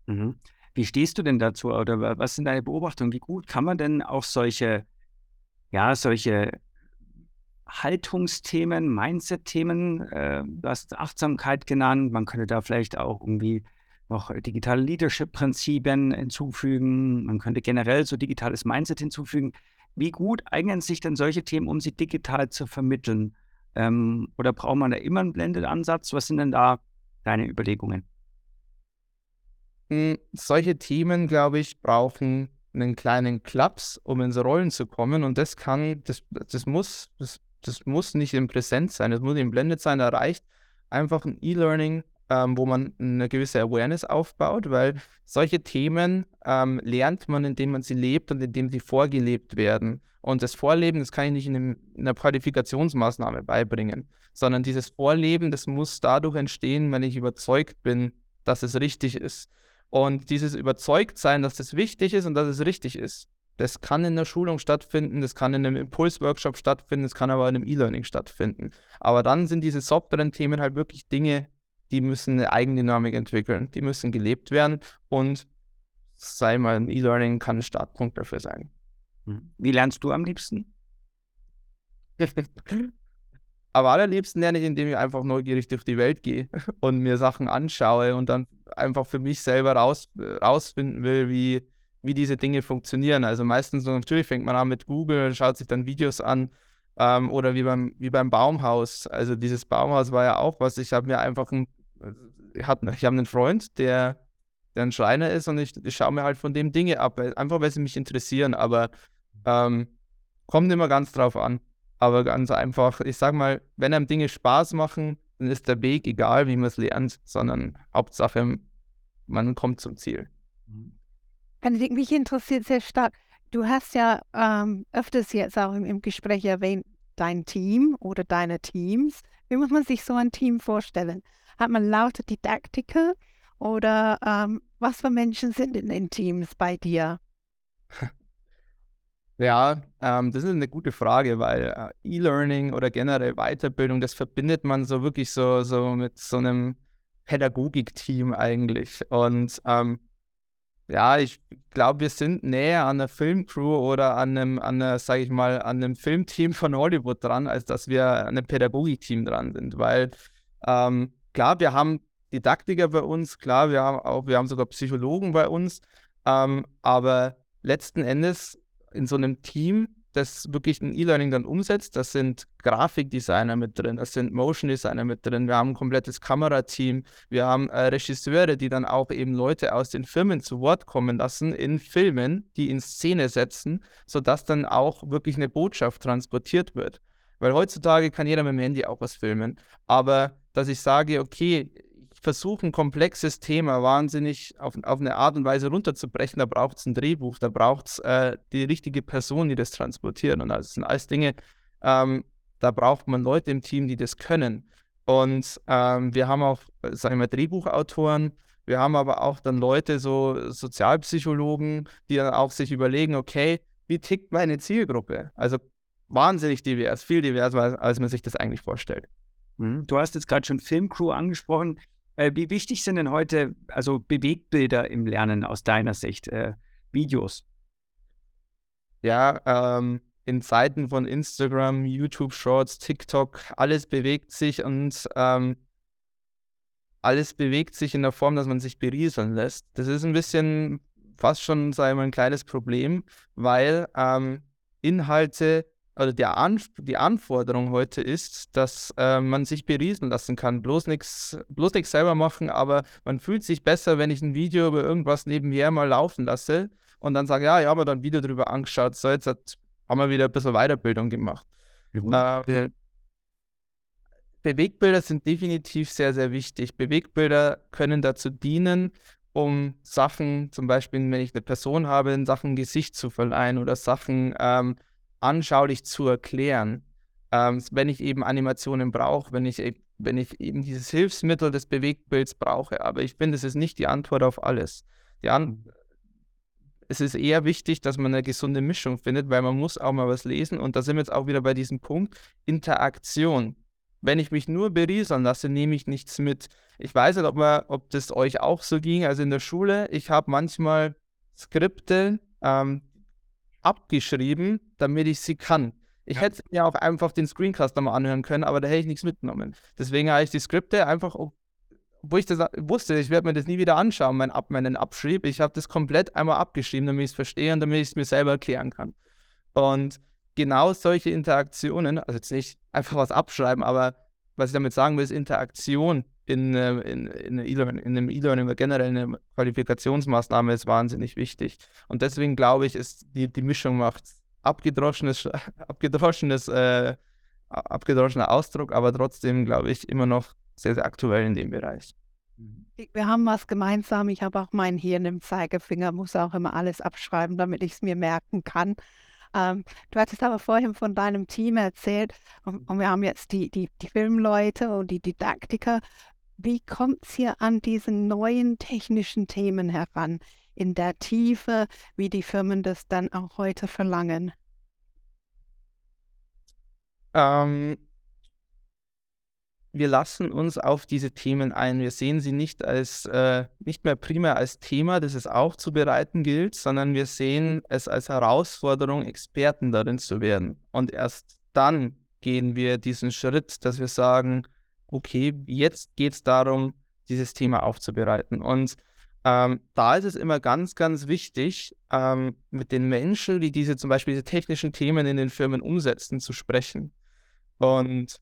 Mhm. Wie stehst du denn dazu oder was sind deine Beobachtungen? Wie gut kann man denn auch solche, ja, solche Haltungsthemen, Mindset-Themen, äh, du hast Achtsamkeit genannt, man könnte da vielleicht auch irgendwie noch digitale Leadership-Prinzipien hinzufügen. Man könnte generell so digitales Mindset hinzufügen. Wie gut eignen sich denn solche Themen, um sie digital zu vermitteln? Ähm, oder braucht man da immer einen Blended-Ansatz? Was sind denn da deine Überlegungen? Hm, solche Themen, glaube ich, brauchen einen kleinen Klaps, um ins Rollen zu kommen. Und das kann, das, das muss, das, das muss nicht im Präsenz sein, das muss im Blended sein. Da reicht einfach ein E-Learning ähm, wo man eine gewisse Awareness aufbaut, weil solche Themen ähm, lernt man, indem man sie lebt und indem sie vorgelebt werden. Und das Vorleben, das kann ich nicht in, einem, in einer Qualifikationsmaßnahme beibringen, sondern dieses Vorleben, das muss dadurch entstehen, wenn ich überzeugt bin, dass es richtig ist. Und dieses Überzeugtsein, dass das wichtig ist und dass es richtig ist, das kann in der Schulung stattfinden, das kann in einem Impulsworkshop stattfinden, das kann aber in einem E-Learning stattfinden. Aber dann sind diese softeren Themen halt wirklich Dinge, die müssen eine Eigendynamik entwickeln, die müssen gelebt werden und sei mal ein E-Learning kann ein Startpunkt dafür sein. Mhm. Wie lernst du am liebsten? Aber allerliebsten lerne ich, indem ich einfach neugierig durch die Welt gehe und mir Sachen anschaue und dann einfach für mich selber raus, rausfinden will, wie, wie diese Dinge funktionieren. Also meistens natürlich fängt man an mit Google, schaut sich dann Videos an ähm, oder wie beim, wie beim Baumhaus. Also dieses Baumhaus war ja auch was. Ich habe mir einfach ein, ich habe hab einen Freund, der, der ein Schreiner ist und ich, ich schaue mir halt von dem Dinge ab, einfach weil sie mich interessieren. Aber ähm, kommt immer ganz drauf an. Aber ganz einfach, ich sag mal, wenn einem Dinge Spaß machen, dann ist der Weg egal, wie man es lernt, sondern Hauptsache, man kommt zum Ziel. Benedikt, mich interessiert sehr stark. Du hast ja ähm, öfters jetzt auch im, im, Gespräch erwähnt, dein Team oder deine Teams. Wie muss man sich so ein Team vorstellen? Hat man lauter Didaktiker oder ähm, was für Menschen sind in den Teams bei dir? Ja, ähm, das ist eine gute Frage, weil äh, E-Learning oder generell Weiterbildung, das verbindet man so wirklich so, so mit so einem Pädagogik-Team eigentlich. Und ähm, ja, ich glaube, wir sind näher an einer Filmcrew oder an einem, an einer, sage ich mal, an einem Filmteam von Hollywood dran, als dass wir an einem Pädagogik-Team dran sind. Weil ähm, klar, wir haben Didaktiker bei uns, klar, wir haben auch, wir haben sogar Psychologen bei uns, ähm, aber letzten Endes in so einem Team, das wirklich ein E-Learning dann umsetzt. Das sind Grafikdesigner mit drin, das sind Motion Designer mit drin, wir haben ein komplettes Kamerateam, wir haben äh, Regisseure, die dann auch eben Leute aus den Firmen zu Wort kommen lassen in Filmen, die in Szene setzen, sodass dann auch wirklich eine Botschaft transportiert wird. Weil heutzutage kann jeder mit dem Handy auch was filmen. Aber dass ich sage, okay, versuche ein komplexes Thema wahnsinnig auf, auf eine Art und Weise runterzubrechen, da braucht es ein Drehbuch, da braucht es äh, die richtige Person, die das transportiert. Und das sind alles Dinge, ähm, da braucht man Leute im Team, die das können. Und ähm, wir haben auch, sagen wir, Drehbuchautoren, wir haben aber auch dann Leute, so Sozialpsychologen, die dann auch sich überlegen, okay, wie tickt meine Zielgruppe? Also wahnsinnig divers, viel diverser, als man sich das eigentlich vorstellt. Mhm. Du hast jetzt gerade schon Filmcrew angesprochen. Äh, wie wichtig sind denn heute also Bewegbilder im Lernen aus deiner Sicht, äh, Videos? Ja, ähm, in Zeiten von Instagram, YouTube Shorts, TikTok, alles bewegt sich und ähm, alles bewegt sich in der Form, dass man sich berieseln lässt. Das ist ein bisschen fast schon, sagen wir, ein kleines Problem, weil ähm, Inhalte oder der An die Anforderung heute ist, dass äh, man sich beriesen lassen kann. Bloß nichts bloß nix selber machen, aber man fühlt sich besser, wenn ich ein Video über irgendwas nebenher mal laufen lasse und dann sage, ja, ich habe mir da ein Video drüber angeschaut, so jetzt hat, haben wir wieder ein bisschen Weiterbildung gemacht. Äh, Bewegbilder sind definitiv sehr, sehr wichtig. Bewegbilder können dazu dienen, um Sachen, zum Beispiel, wenn ich eine Person habe, in Sachen Gesicht zu verleihen oder Sachen ähm, anschaulich zu erklären, ähm, wenn ich eben Animationen brauche, wenn ich, e-, wenn ich eben dieses Hilfsmittel des Bewegtbilds brauche. Aber ich finde, es ist nicht die Antwort auf alles. An es ist eher wichtig, dass man eine gesunde Mischung findet, weil man muss auch mal was lesen. Und da sind wir jetzt auch wieder bei diesem Punkt, Interaktion. Wenn ich mich nur berieseln lasse, nehme ich nichts mit. Ich weiß nicht, ob, man, ob das euch auch so ging. Also in der Schule, ich habe manchmal Skripte, ähm, abgeschrieben, damit ich sie kann. Ich ja. hätte mir auch einfach den Screencast mal anhören können, aber da hätte ich nichts mitgenommen. Deswegen habe ich die Skripte einfach, wo ich das wusste, ich werde mir das nie wieder anschauen, mein Ab meinen Abschrieb. Ich habe das komplett einmal abgeschrieben, damit ich es verstehe und damit ich es mir selber erklären kann. Und genau solche Interaktionen, also jetzt nicht einfach was abschreiben, aber was ich damit sagen will, ist Interaktion in, äh, in, in, in einem E-Learning oder generell eine Qualifikationsmaßnahme ist wahnsinnig wichtig. Und deswegen glaube ich, ist die, die Mischung macht abgedroschenes, abgedroschenes, äh, abgedroschener Ausdruck, aber trotzdem glaube ich immer noch sehr, sehr aktuell in dem Bereich. Wir haben was gemeinsam. Ich habe auch mein Hirn im Zeigefinger, muss auch immer alles abschreiben, damit ich es mir merken kann. Ähm, du hattest aber vorhin von deinem Team erzählt und, und wir haben jetzt die, die, die Filmleute und die Didaktiker. Wie kommt es hier an diese neuen technischen Themen heran? In der Tiefe, wie die Firmen das dann auch heute verlangen? Ähm, wir lassen uns auf diese Themen ein. Wir sehen sie nicht als äh, nicht mehr primär als Thema, das es aufzubereiten gilt, sondern wir sehen es als Herausforderung, Experten darin zu werden. Und erst dann gehen wir diesen Schritt, dass wir sagen, okay, jetzt geht es darum, dieses Thema aufzubereiten. Und ähm, da ist es immer ganz, ganz wichtig, ähm, mit den Menschen, die diese zum Beispiel diese technischen Themen in den Firmen umsetzen, zu sprechen. Und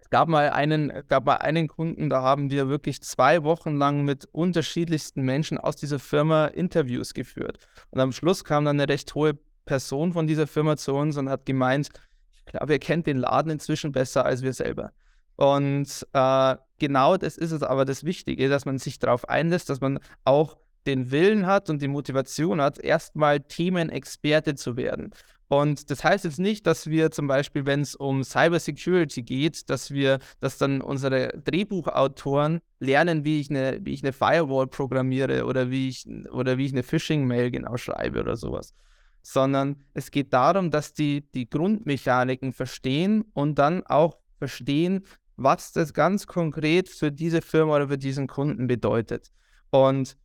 es gab mal einen, gab mal einen Kunden, da haben wir wirklich zwei Wochen lang mit unterschiedlichsten Menschen aus dieser Firma Interviews geführt. Und am Schluss kam dann eine recht hohe Person von dieser Firma zu uns und hat gemeint, ich glaube, ihr kennt den Laden inzwischen besser als wir selber. Und äh, genau das ist es aber das Wichtige, dass man sich darauf einlässt, dass man auch den Willen hat und die Motivation hat, erstmal Themenexperte zu werden. Und das heißt jetzt nicht, dass wir zum Beispiel, wenn es um Cybersecurity geht, dass wir, dass dann unsere Drehbuchautoren lernen, wie ich eine, wie ich eine Firewall programmiere oder wie ich oder wie ich eine Phishing-Mail genau schreibe oder sowas. Sondern es geht darum, dass die die Grundmechaniken verstehen und dann auch verstehen, was das ganz konkret für diese Firma oder für diesen Kunden bedeutet. Und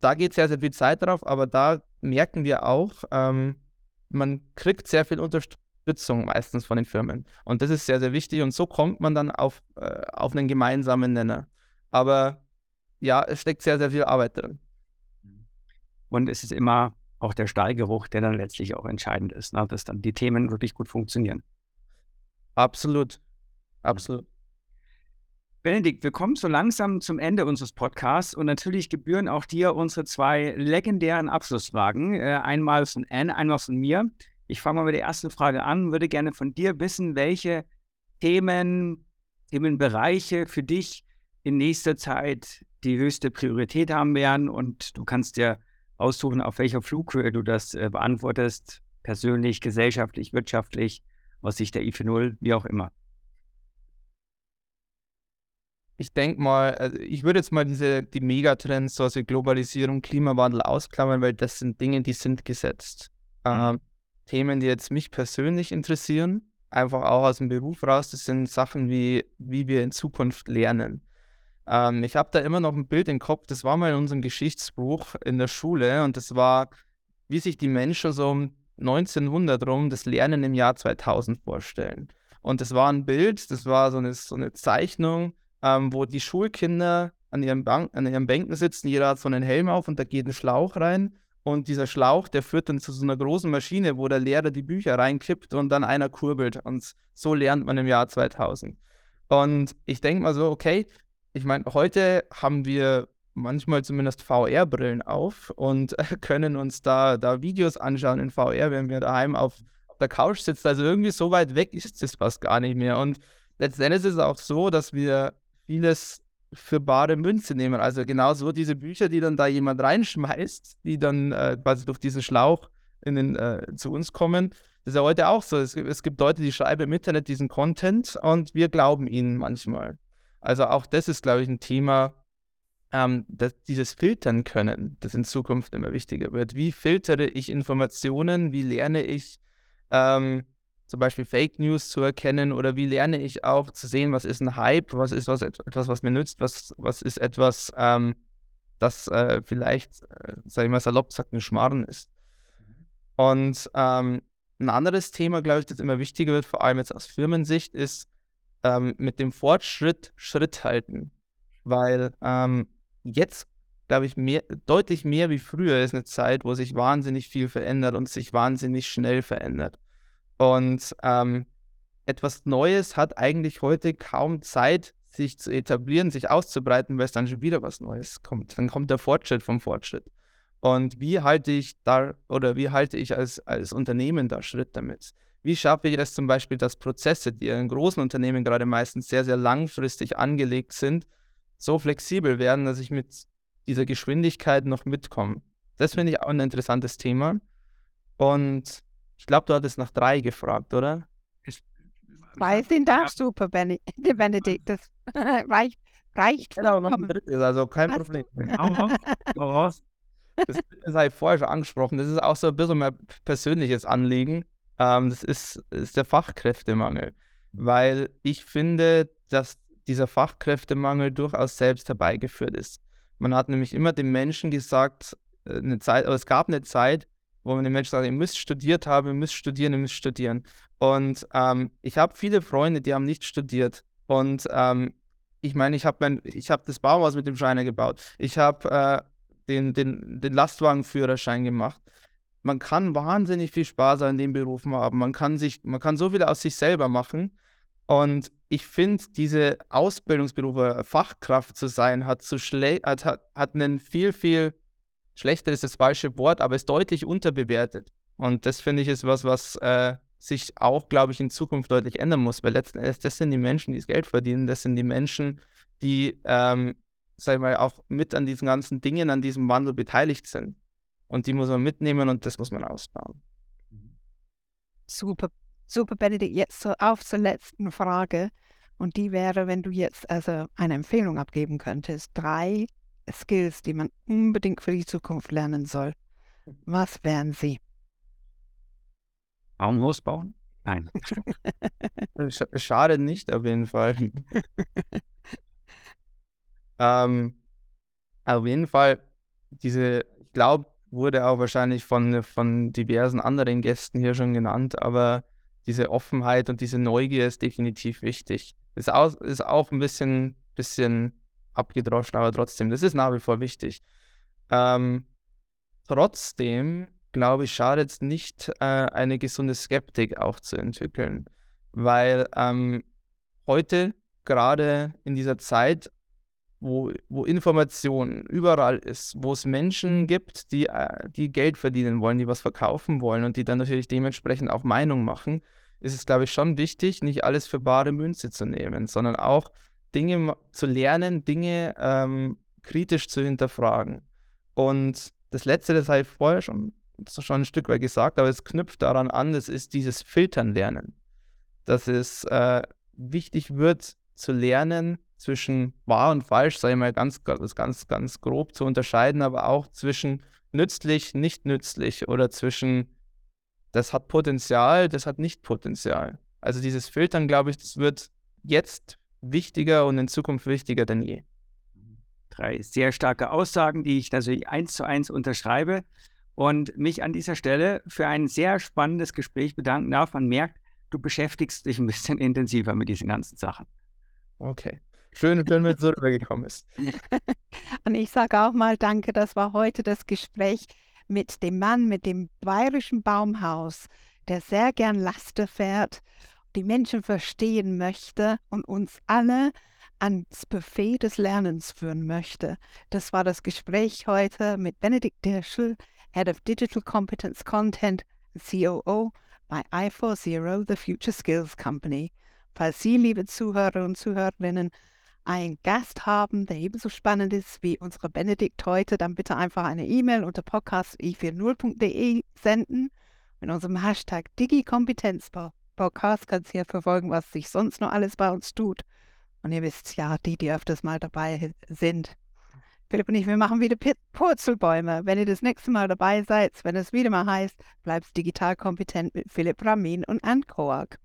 da geht sehr, sehr viel Zeit drauf, aber da merken wir auch, ähm, man kriegt sehr viel Unterstützung meistens von den Firmen. Und das ist sehr, sehr wichtig. Und so kommt man dann auf, äh, auf einen gemeinsamen Nenner. Aber ja, es steckt sehr, sehr viel Arbeit drin. Und es ist immer auch der Stallgeruch, der dann letztlich auch entscheidend ist, ne? dass dann die Themen wirklich gut funktionieren. Absolut. Absolut. Benedikt, wir kommen so langsam zum Ende unseres Podcasts und natürlich gebühren auch dir unsere zwei legendären Abschlussfragen. Äh, einmal von Anne, einmal von mir. Ich fange mal mit der ersten Frage an, würde gerne von dir wissen, welche Themen, Themenbereiche für dich in nächster Zeit die höchste Priorität haben werden und du kannst dir aussuchen, auf welcher Flughöhe du das äh, beantwortest, persönlich, gesellschaftlich, wirtschaftlich, aus Sicht der IF0, wie auch immer ich denke mal, also ich würde jetzt mal diese die Megatrends, so also Globalisierung, Klimawandel ausklammern, weil das sind Dinge, die sind gesetzt. Mhm. Ähm, Themen, die jetzt mich persönlich interessieren, einfach auch aus dem Beruf raus, das sind Sachen wie, wie wir in Zukunft lernen. Ähm, ich habe da immer noch ein Bild im Kopf, das war mal in unserem Geschichtsbuch in der Schule und das war, wie sich die Menschen so um 1900 rum das Lernen im Jahr 2000 vorstellen. Und das war ein Bild, das war so eine, so eine Zeichnung, ähm, wo die Schulkinder an ihren, Bank, an ihren Bänken sitzen, jeder hat so einen Helm auf und da geht ein Schlauch rein. Und dieser Schlauch, der führt dann zu so einer großen Maschine, wo der Lehrer die Bücher reinkippt und dann einer kurbelt. Und so lernt man im Jahr 2000. Und ich denke mal so, okay, ich meine, heute haben wir manchmal zumindest VR-Brillen auf und können uns da, da Videos anschauen in VR, wenn wir daheim auf, der Couch sitzen. Also irgendwie so weit weg ist das fast gar nicht mehr. Und letztendlich ist es auch so, dass wir vieles für bare Münze nehmen. Also genauso diese Bücher, die dann da jemand reinschmeißt, die dann äh, quasi durch diesen Schlauch den, äh, zu uns kommen. Das ist ja heute auch so. Es, es, gibt Leute, die schreiben im Internet diesen Content und wir glauben ihnen manchmal. Also auch das ist, glaube ich, ein Thema, ähm, dass dieses Filtern können, das in Zukunft immer wichtiger wird. Wie filtere ich Informationen? Wie lerne ich ähm, zum Beispiel Fake News zu erkennen oder wie lerne ich auch zu sehen, was ist ein Hype, was ist was, etwas, was mir nützt, was, was ist etwas, ähm, das äh, vielleicht, äh, sage ich mal salopp gesagt, ein Schmarrn ist. Und ähm, ein anderes Thema, glaube ich, das immer wichtiger wird, vor allem jetzt aus Firmensicht, ist ähm, mit dem Fortschritt Schritt halten. Weil ähm, jetzt, glaube ich, mehr, deutlich mehr wie früher ist eine Zeit, wo sich wahnsinnig viel verändert und sich wahnsinnig schnell verändert. Und ähm, etwas Neues hat eigentlich heute kaum Zeit, sich zu etablieren, sich auszubreiten, weil es dann schon wieder was Neues kommt. Dann kommt der Fortschritt vom Fortschritt. Und wie halte ich da oder wie halte ich als, als Unternehmen da Schritt damit? Wie schaffe ich es zum Beispiel, dass Prozesse, die in großen Unternehmen gerade meistens sehr, sehr langfristig angelegt sind, so flexibel werden, dass ich mit dieser Geschwindigkeit noch mitkomme. Das finde ich auch ein interessantes Thema. Und ich glaube, du hattest nach drei gefragt, oder? Weiß den darfst du, Benedikt. Das reicht, reicht Genau, noch ein drittes, also kein Was? Problem. Hau raus. Das das habe ich vorher schon angesprochen. Das ist auch so ein bisschen mein persönliches Anliegen. Ähm, das ist, ist der Fachkräftemangel. Weil ich finde, dass dieser Fachkräftemangel durchaus selbst herbeigeführt ist. Man hat nämlich immer den Menschen gesagt, äh, eine Zeit, aber es gab eine Zeit, wo man den Menschen sagt, ihr müsst studiert haben, ihr müsst studieren, ihr müsst studieren. Und ähm, ich habe viele Freunde, die haben nicht studiert. Und ähm, ich meine, ich habe mein, habe das Baumhaus mit dem Schreiner gebaut. Ich habe äh, den, den, den Lastwagenführerschein gemacht. Man kann wahnsinnig viel Spaß an den Berufen haben. Man kann sich, man kann so viel aus sich selber machen. Und ich finde, diese Ausbildungsberufe, Fachkraft zu sein, hat so schle hat, hat, hat einen viel, viel schlechter ist das falsche Wort, aber ist deutlich unterbewertet. Und das finde ich ist was, was äh, sich auch, glaube ich, in Zukunft deutlich ändern muss, weil letzten Endes, das sind die Menschen, die das Geld verdienen, das sind die Menschen, die, ähm, sag ich mal, auch mit an diesen ganzen Dingen, an diesem Wandel beteiligt sind. Und die muss man mitnehmen und das muss man ausbauen. Super, super, Benedikt. Jetzt so auf zur letzten Frage. Und die wäre, wenn du jetzt also eine Empfehlung abgeben könntest. Drei Skills, die man unbedingt für die Zukunft lernen soll. Was wären sie? Bauen? Nein. Sch schadet nicht, auf jeden Fall. ähm, auf jeden Fall, diese, ich glaube, wurde auch wahrscheinlich von, von diversen anderen Gästen hier schon genannt, aber diese Offenheit und diese Neugier ist definitiv wichtig. Ist auch, ist auch ein bisschen, bisschen abgedroschen, aber trotzdem, das ist nach wie vor wichtig. Ähm, trotzdem, glaube ich, schadet es nicht, äh, eine gesunde Skeptik auch zu entwickeln, weil ähm, heute, gerade in dieser Zeit, wo, wo Information überall ist, wo es Menschen gibt, die, äh, die Geld verdienen wollen, die was verkaufen wollen und die dann natürlich dementsprechend auch Meinung machen, ist es, glaube ich, schon wichtig, nicht alles für bare Münze zu nehmen, sondern auch Dinge zu lernen, Dinge ähm, kritisch zu hinterfragen. Und das Letzte, das habe ich vorher schon, schon ein Stück weit gesagt, aber es knüpft daran an, das ist dieses Filtern lernen. Dass es äh, wichtig wird zu lernen, zwischen wahr und falsch, sage ich mal ganz, ganz, ganz grob zu unterscheiden, aber auch zwischen nützlich, nicht nützlich oder zwischen das hat Potenzial, das hat nicht Potenzial. Also dieses Filtern, glaube ich, das wird jetzt wichtiger und in Zukunft wichtiger denn je. Drei sehr starke Aussagen, die ich natürlich eins zu eins unterschreibe und mich an dieser Stelle für ein sehr spannendes Gespräch bedanken darf. Man merkt, du beschäftigst dich ein bisschen intensiver mit diesen ganzen Sachen. Okay. Schön, wenn du rübergekommen bist. Und ich sage auch mal Danke, das war heute das Gespräch mit dem Mann mit dem bayerischen Baumhaus, der sehr gern Laster fährt, die Menschen verstehen möchte und uns alle ans Buffet des Lernens führen möchte. Das war das Gespräch heute mit Benedikt Dirschel, Head of Digital Competence Content, COO bei i4Zero, the Future Skills Company. Falls Sie, liebe Zuhörer und Zuhörerinnen, einen Gast haben, der ebenso spannend ist wie unsere Benedikt heute, dann bitte einfach eine E-Mail unter podcast.i40.de senden. Mit unserem Hashtag DigiKompetenzPodcast kannst du ja verfolgen, was sich sonst noch alles bei uns tut. Und ihr wisst ja, die, die öfters mal dabei sind. Philipp und ich, wir machen wieder Purzelbäume. Wenn ihr das nächste Mal dabei seid, wenn es wieder mal heißt, bleibst digital kompetent mit Philipp Ramin und Anne Koak.